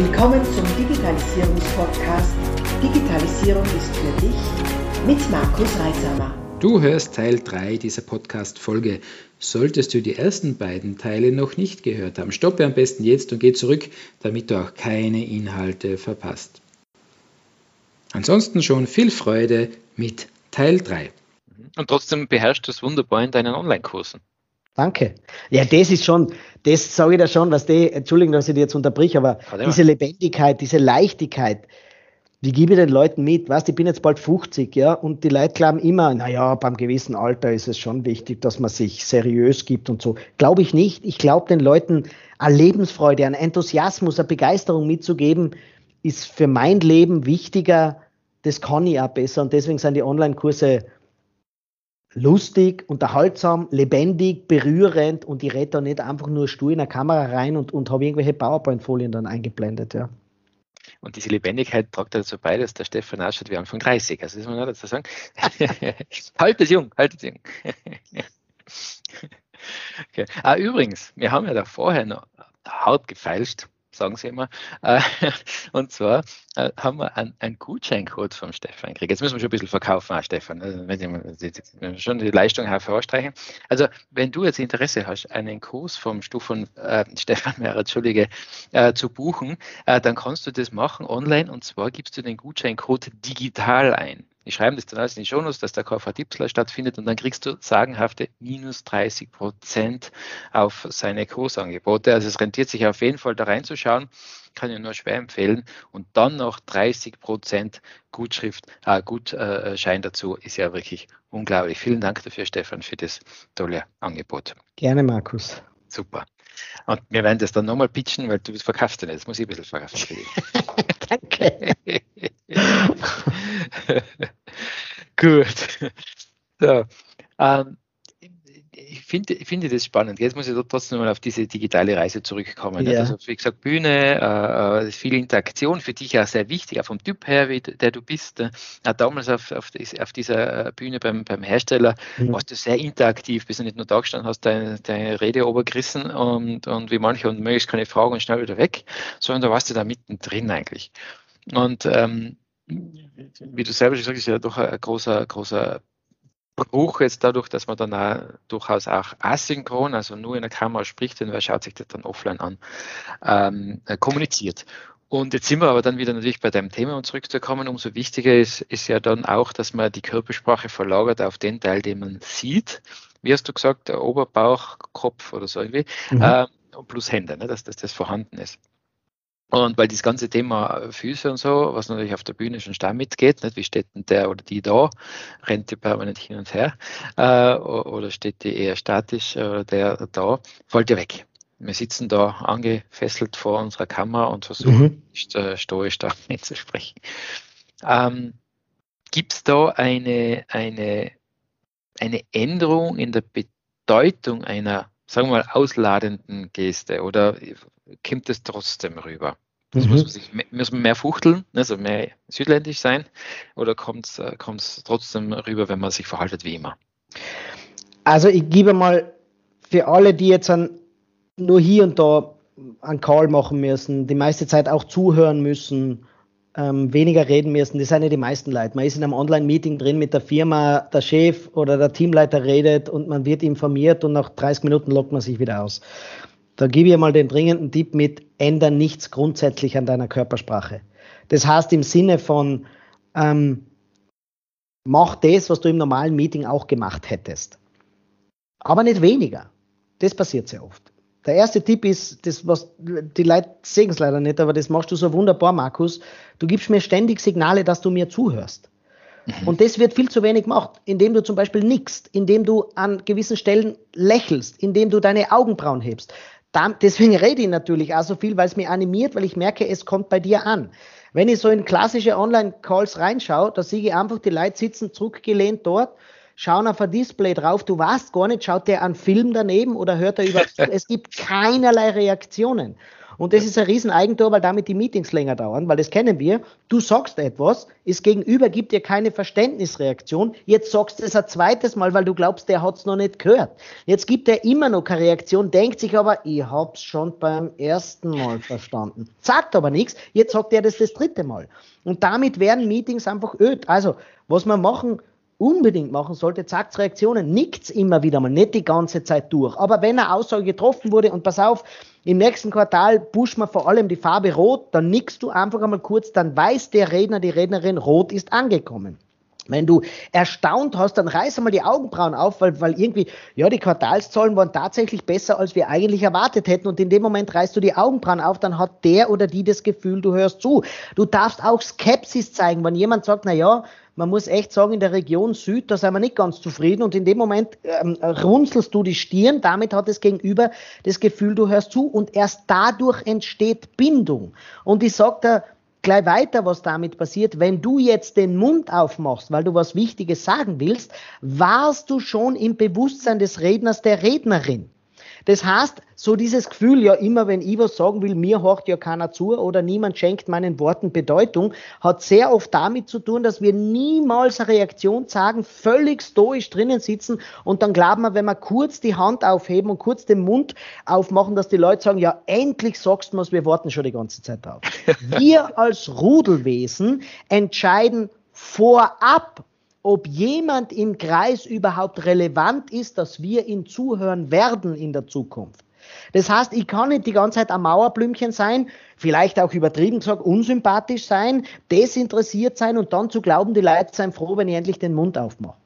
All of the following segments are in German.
Willkommen zum Digitalisierungspodcast Digitalisierung ist für dich mit Markus Reisamer. Du hörst Teil 3 dieser Podcast-Folge. Solltest du die ersten beiden Teile noch nicht gehört haben, stoppe am besten jetzt und geh zurück, damit du auch keine Inhalte verpasst. Ansonsten schon viel Freude mit Teil 3. Und trotzdem beherrschst du es wunderbar in deinen Online-Kursen. Danke. Ja, das ist schon, das sage ich da schon, was die, Entschuldigung, dass ich dich jetzt unterbrich, aber diese Lebendigkeit, diese Leichtigkeit, wie gebe ich den Leuten mit? Weißt, ich bin jetzt bald 50, ja, und die Leute glauben immer, naja, beim gewissen Alter ist es schon wichtig, dass man sich seriös gibt und so. Glaube ich nicht. Ich glaube, den Leuten eine Lebensfreude, einen Enthusiasmus, eine Begeisterung mitzugeben, ist für mein Leben wichtiger. Das kann ich auch besser und deswegen sind die Online-Kurse lustig, unterhaltsam, lebendig, berührend und ich rede da nicht einfach nur stur in eine Kamera rein und, und habe irgendwelche PowerPoint-Folien dann eingeblendet, ja. Und diese Lebendigkeit tragt dazu bei, dass der Stefan ausschaut wie Anfang 30. Also das muss man dazu sagen. halt es jung, halt es jung. okay. ah, übrigens, wir haben ja da vorher noch hart gefeilscht sagen sie immer. Äh, und zwar äh, haben wir einen, einen Gutscheincode vom Stefan gekriegt. Jetzt müssen wir schon ein bisschen verkaufen, auch Stefan. Also wenn Sie schon die Leistung hervorstreichen. Also, wenn du jetzt Interesse hast, einen Kurs vom Stufan äh, Stefan Mehrer, Entschuldige, äh, zu buchen, äh, dann kannst du das machen online und zwar gibst du den Gutscheincode digital ein. Die schreiben das dann alles in die Shownotes, dass der KV Tipsler stattfindet und dann kriegst du sagenhafte minus 30 Prozent auf seine Kursangebote. Also es rentiert sich auf jeden Fall da reinzuschauen, kann ich nur schwer empfehlen. Und dann noch 30 Prozent Gutschrift, äh, Gutschein dazu ist ja wirklich unglaublich. Vielen Dank dafür, Stefan, für das tolle Angebot. Gerne, Markus. Super. Und wir werden das dann nochmal pitchen, weil du verkaufst ja nicht. Das muss ich ein bisschen verkaufen. Danke. Gut. So, ähm, ich finde, ich finde das spannend. Jetzt muss ich trotzdem mal auf diese digitale Reise zurückkommen. Ja. Also, wie gesagt, Bühne, äh, äh, viel Interaktion, für dich auch sehr wichtig, auch vom Typ her, wie, der du bist. Äh, damals auf, auf, auf, dieser Bühne beim, beim Hersteller mhm. warst du sehr interaktiv, bist du nicht nur da gestanden, hast deine, deine Rede obergerissen und, und wie manche und möglichst keine Fragen und schnell wieder weg, sondern da warst du da mittendrin eigentlich. Und ähm, wie du selber schon sagst, ist ja doch ein großer, großer Bruch jetzt dadurch, dass man dann auch durchaus auch asynchron, also nur in der Kamera spricht und wer schaut sich das dann offline an, ähm, äh, kommuniziert. Und jetzt sind wir aber dann wieder natürlich bei deinem Thema, um zurückzukommen. Umso wichtiger ist, ist ja dann auch, dass man die Körpersprache verlagert auf den Teil, den man sieht. Wie hast du gesagt, der Oberbauch, Kopf oder so irgendwie, mhm. ähm, plus Hände, ne, dass, dass das vorhanden ist. Und weil das ganze Thema Füße und so, was natürlich auf der Bühne schon stark mitgeht, nicht? wie steht denn der oder die da, rennt die permanent hin und her, äh, oder steht die eher statisch oder der da, fällt ja weg. Wir sitzen da angefesselt vor unserer Kamera und versuchen mhm. nicht äh, stoisch da mitzusprechen. Ähm, Gibt es da eine, eine, eine Änderung in der Bedeutung einer, sagen wir mal, ausladenden Geste oder kommt es trotzdem rüber? Das mhm. muss, man sich, muss man mehr fuchteln, also mehr südländisch sein, oder kommt es äh, trotzdem rüber, wenn man sich verhaltet wie immer? Also ich gebe mal für alle, die jetzt an, nur hier und da einen Call machen müssen, die meiste Zeit auch zuhören müssen, ähm, weniger reden müssen, das sind ja die meisten Leute. Man ist in einem Online-Meeting drin mit der Firma, der Chef oder der Teamleiter redet und man wird informiert und nach 30 Minuten lockt man sich wieder aus. Da gebe ich mal den dringenden Tipp mit, ändern nichts grundsätzlich an deiner Körpersprache. Das heißt im Sinne von, ähm, mach das, was du im normalen Meeting auch gemacht hättest. Aber nicht weniger. Das passiert sehr oft. Der erste Tipp ist, das, was die Leute sehen es leider nicht, aber das machst du so wunderbar, Markus. Du gibst mir ständig Signale, dass du mir zuhörst. Mhm. Und das wird viel zu wenig gemacht, indem du zum Beispiel nickst, indem du an gewissen Stellen lächelst, indem du deine Augenbrauen hebst deswegen rede ich natürlich auch so viel, weil es mich animiert, weil ich merke, es kommt bei dir an. Wenn ich so in klassische Online-Calls reinschaue, da sehe ich einfach die Leute sitzen zurückgelehnt dort, schauen auf ein Display drauf, du weißt gar nicht, schaut der einen Film daneben oder hört er über, es gibt keinerlei Reaktionen. Und das ist ein Rieseneigentor, weil damit die Meetings länger dauern, weil das kennen wir. Du sagst etwas, das Gegenüber gibt dir keine Verständnisreaktion. Jetzt sagst du es ein zweites Mal, weil du glaubst, der hat es noch nicht gehört. Jetzt gibt er immer noch keine Reaktion, denkt sich aber, ich hab's schon beim ersten Mal verstanden. Sagt aber nichts. Jetzt sagt er das das dritte Mal. Und damit werden Meetings einfach öd. Also, was wir machen, unbedingt machen sollte, sagt Reaktionen, nickt's immer wieder mal, nicht die ganze Zeit durch. Aber wenn eine Aussage getroffen wurde und pass auf, im nächsten Quartal pushen wir vor allem die Farbe Rot, dann nickst du einfach einmal kurz, dann weiß der Redner, die Rednerin, Rot ist angekommen. Wenn du erstaunt hast, dann reiß einmal die Augenbrauen auf, weil, weil irgendwie, ja, die Quartalszahlen waren tatsächlich besser, als wir eigentlich erwartet hätten. Und in dem Moment reißt du die Augenbrauen auf, dann hat der oder die das Gefühl, du hörst zu. Du darfst auch Skepsis zeigen, wenn jemand sagt, na ja, man muss echt sagen, in der Region Süd, da sind wir nicht ganz zufrieden und in dem Moment ähm, runzelst du die Stirn, damit hat das Gegenüber das Gefühl, du hörst zu und erst dadurch entsteht Bindung. Und ich sage da gleich weiter, was damit passiert. Wenn du jetzt den Mund aufmachst, weil du was Wichtiges sagen willst, warst du schon im Bewusstsein des Redners, der Rednerin. Das heißt, so dieses Gefühl, ja immer wenn ich was sagen will, mir horcht ja keiner zu oder niemand schenkt meinen Worten Bedeutung, hat sehr oft damit zu tun, dass wir niemals eine Reaktion zeigen, völlig stoisch drinnen sitzen und dann glauben wir, wenn wir kurz die Hand aufheben und kurz den Mund aufmachen, dass die Leute sagen, ja endlich sagst du was, wir warten schon die ganze Zeit auf. Wir als Rudelwesen entscheiden vorab, ob jemand im Kreis überhaupt relevant ist, dass wir ihm zuhören werden in der Zukunft. Das heißt, ich kann nicht die ganze Zeit am Mauerblümchen sein, vielleicht auch übertrieben gesagt unsympathisch sein, desinteressiert sein und dann zu glauben, die Leute seien froh, wenn ich endlich den Mund aufmache.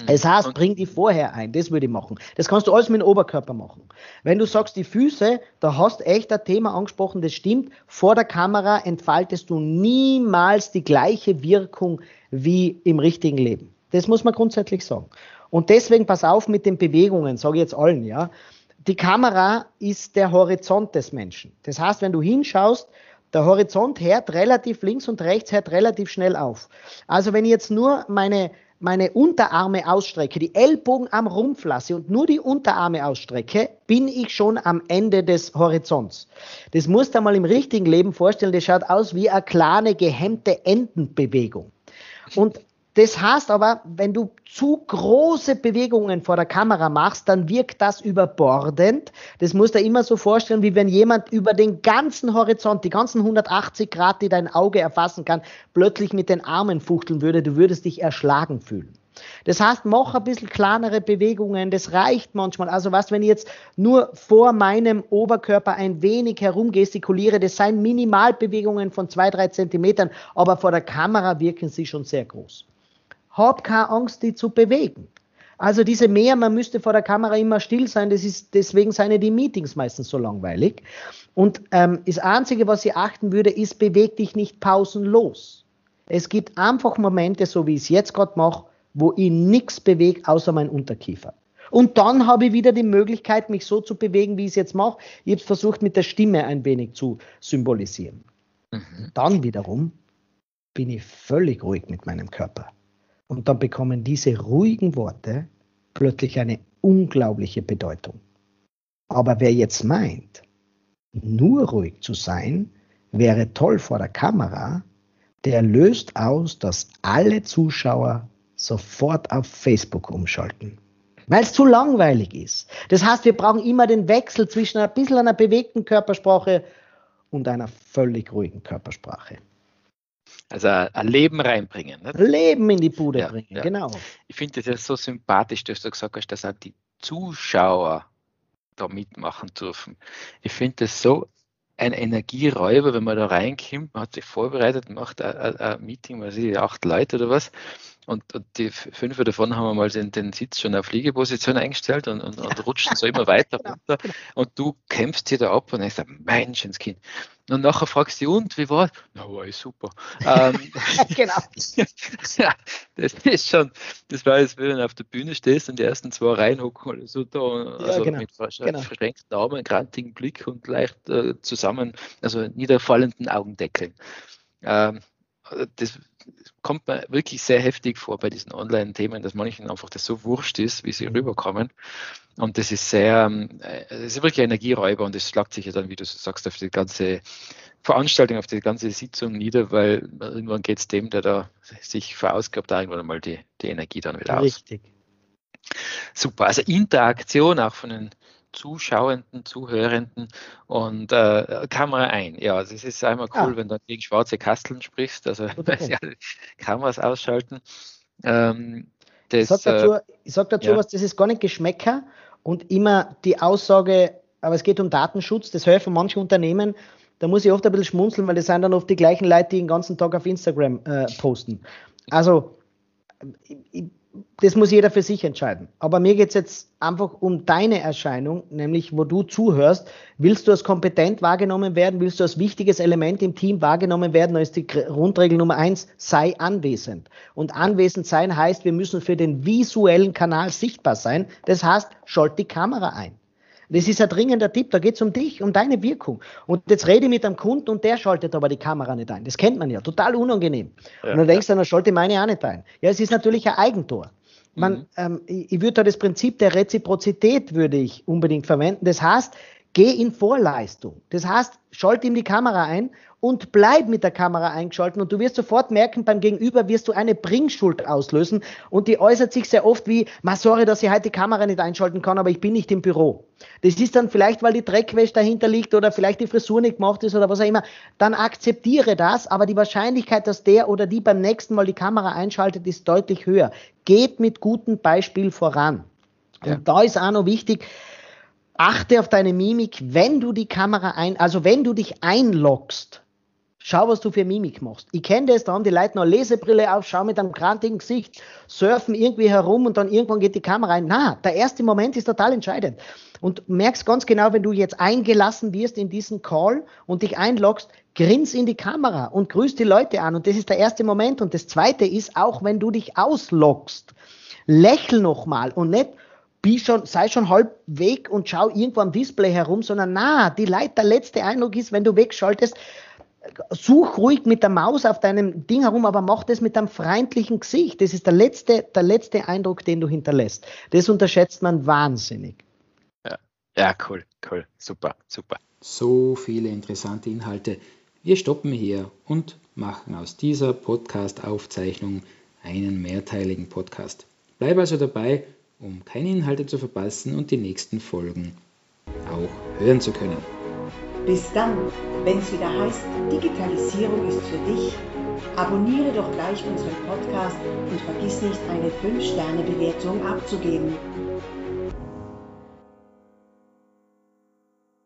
Mhm. Das heißt, bring die vorher ein, das würde ich machen. Das kannst du alles mit dem Oberkörper machen. Wenn du sagst, die Füße, da hast echt ein Thema angesprochen, das stimmt. Vor der Kamera entfaltest du niemals die gleiche Wirkung wie im richtigen Leben. Das muss man grundsätzlich sagen. Und deswegen pass auf mit den Bewegungen, sage ich jetzt allen, ja. Die Kamera ist der Horizont des Menschen. Das heißt, wenn du hinschaust, der Horizont hört relativ links und rechts hört relativ schnell auf. Also wenn ich jetzt nur meine, meine Unterarme ausstrecke, die Ellbogen am Rumpf lasse und nur die Unterarme ausstrecke, bin ich schon am Ende des Horizonts. Das musst du mal im richtigen Leben vorstellen, das schaut aus wie eine kleine gehemmte Entenbewegung. Und das heißt aber, wenn du zu große Bewegungen vor der Kamera machst, dann wirkt das überbordend. Das musst du dir immer so vorstellen, wie wenn jemand über den ganzen Horizont, die ganzen 180 Grad, die dein Auge erfassen kann, plötzlich mit den Armen fuchteln würde. Du würdest dich erschlagen fühlen. Das heißt, mach ein bisschen kleinere Bewegungen, das reicht manchmal. Also was, wenn ich jetzt nur vor meinem Oberkörper ein wenig herumgestikuliere, das seien Minimalbewegungen von zwei, drei Zentimetern, aber vor der Kamera wirken sie schon sehr groß. Hab keine Angst, die zu bewegen. Also diese mehr, man müsste vor der Kamera immer still sein, das ist, deswegen seien die Meetings meistens so langweilig. Und ähm, das Einzige, was ich achten würde, ist, beweg dich nicht pausenlos. Es gibt einfach Momente, so wie ich es jetzt gerade mache, wo ich nichts bewege, außer mein Unterkiefer. Und dann habe ich wieder die Möglichkeit, mich so zu bewegen, wie ich es jetzt mache. Ich habe versucht, mit der Stimme ein wenig zu symbolisieren. Mhm. Dann wiederum bin ich völlig ruhig mit meinem Körper. Und dann bekommen diese ruhigen Worte plötzlich eine unglaubliche Bedeutung. Aber wer jetzt meint, nur ruhig zu sein, wäre toll vor der Kamera, der löst aus, dass alle Zuschauer sofort auf Facebook umschalten. Weil es zu langweilig ist. Das heißt, wir brauchen immer den Wechsel zwischen ein bisschen einer bewegten Körpersprache und einer völlig ruhigen Körpersprache. Also ein Leben reinbringen. Nicht? Leben in die Bude ja, bringen, ja. genau. Ich finde das ja so sympathisch, dass du gesagt hast, dass auch die Zuschauer da mitmachen dürfen. Ich finde das so ein Energieräuber, wenn man da reinkommt, man hat sich vorbereitet, macht ein, ein, ein Meeting, weiß ich, acht Leute oder was, und, und, die fünf davon haben wir mal den, den Sitz schon auf Liegeposition eingestellt und, und, und rutschen so immer weiter genau, runter. Genau. Und du kämpfst hier da ab und denkst, Menschenskind. Und nachher fragst du, und wie war Na, war ich super. ähm, genau. ja, das ist schon, das war jetzt, wenn du auf der Bühne stehst und die ersten zwei Reihen hocken so da, also ja, genau. mit genau. verschränkten Armen, grantigen Blick und leicht äh, zusammen, also niederfallenden Augendeckeln. Ähm, das kommt mir wirklich sehr heftig vor bei diesen Online-Themen, dass manchen einfach das so wurscht ist, wie sie mhm. rüberkommen. Und das ist sehr, äh, das ist wirklich Energieräuber und das schlagt sich ja dann, wie du sagst, auf die ganze Veranstaltung, auf die ganze Sitzung nieder, weil irgendwann geht es dem, der da sich verausgabt, da irgendwann mal die, die Energie dann wieder aus. Richtig. Super, also Interaktion auch von den Zuschauenden, Zuhörenden und äh, Kamera ein. Ja, also es ist einmal cool, ah. wenn du gegen schwarze Kasteln sprichst, also ja, Kameras ausschalten. Ähm, das, ich sage dazu, äh, ich sag dazu ja. was, das ist gar nicht Geschmäcker und immer die Aussage, aber es geht um Datenschutz, das helfen manche Unternehmen, da muss ich oft ein bisschen schmunzeln, weil das sind dann oft die gleichen Leute, die den ganzen Tag auf Instagram äh, posten. Also, ich, das muss jeder für sich entscheiden. Aber mir geht es jetzt einfach um deine Erscheinung, nämlich wo du zuhörst. Willst du als kompetent wahrgenommen werden? Willst du als wichtiges Element im Team wahrgenommen werden? Da ist die Grundregel Nummer eins, sei anwesend. Und anwesend sein heißt, wir müssen für den visuellen Kanal sichtbar sein. Das heißt, schalt die Kamera ein. Das ist ein dringender Tipp, da geht es um dich, um deine Wirkung. Und jetzt rede ich mit einem Kunden und der schaltet aber die Kamera nicht ein. Das kennt man ja, total unangenehm. Ja, und dann denkst du, dann schalte meine auch nicht ein. Ja, es ist natürlich ein Eigentor. Man, mhm. ähm, ich, ich würde da das Prinzip der Reziprozität würde ich unbedingt verwenden. Das heißt, geh in Vorleistung. Das heißt, schalte ihm die Kamera ein und bleib mit der Kamera eingeschaltet und du wirst sofort merken, beim Gegenüber wirst du eine Bringschuld auslösen und die äußert sich sehr oft wie, ma sorry, dass ich heute die Kamera nicht einschalten kann, aber ich bin nicht im Büro. Das ist dann vielleicht, weil die Dreckwäsche dahinter liegt oder vielleicht die Frisur nicht gemacht ist oder was auch immer. Dann akzeptiere das, aber die Wahrscheinlichkeit, dass der oder die beim nächsten Mal die Kamera einschaltet, ist deutlich höher. Geht mit gutem Beispiel voran. Ja. Und da ist auch noch wichtig, achte auf deine Mimik, wenn du die Kamera ein, also wenn du dich einloggst, Schau, was du für Mimik machst. Ich kenne das, da haben die Leute noch Lesebrille auf, schau mit einem grantigen Gesicht, surfen irgendwie herum und dann irgendwann geht die Kamera ein. Na, der erste Moment ist total entscheidend. Und merkst ganz genau, wenn du jetzt eingelassen wirst in diesen Call und dich einloggst, grins in die Kamera und grüß die Leute an. Und das ist der erste Moment. Und das zweite ist, auch wenn du dich ausloggst, lächel nochmal und nicht, schon, sei schon halb weg und schau irgendwo am Display herum, sondern na, die Leute, der letzte Eindruck ist, wenn du wegschaltest, such ruhig mit der Maus auf deinem Ding herum, aber mach das mit einem freundlichen Gesicht. Das ist der letzte, der letzte Eindruck, den du hinterlässt. Das unterschätzt man wahnsinnig. Ja, ja cool, cool, super, super. So viele interessante Inhalte. Wir stoppen hier und machen aus dieser Podcast-Aufzeichnung einen mehrteiligen Podcast. Bleib also dabei, um keine Inhalte zu verpassen und die nächsten Folgen auch hören zu können. Bis dann, wenn es wieder heißt, Digitalisierung ist für dich. Abonniere doch gleich unseren Podcast und vergiss nicht, eine 5-Sterne-Bewertung abzugeben.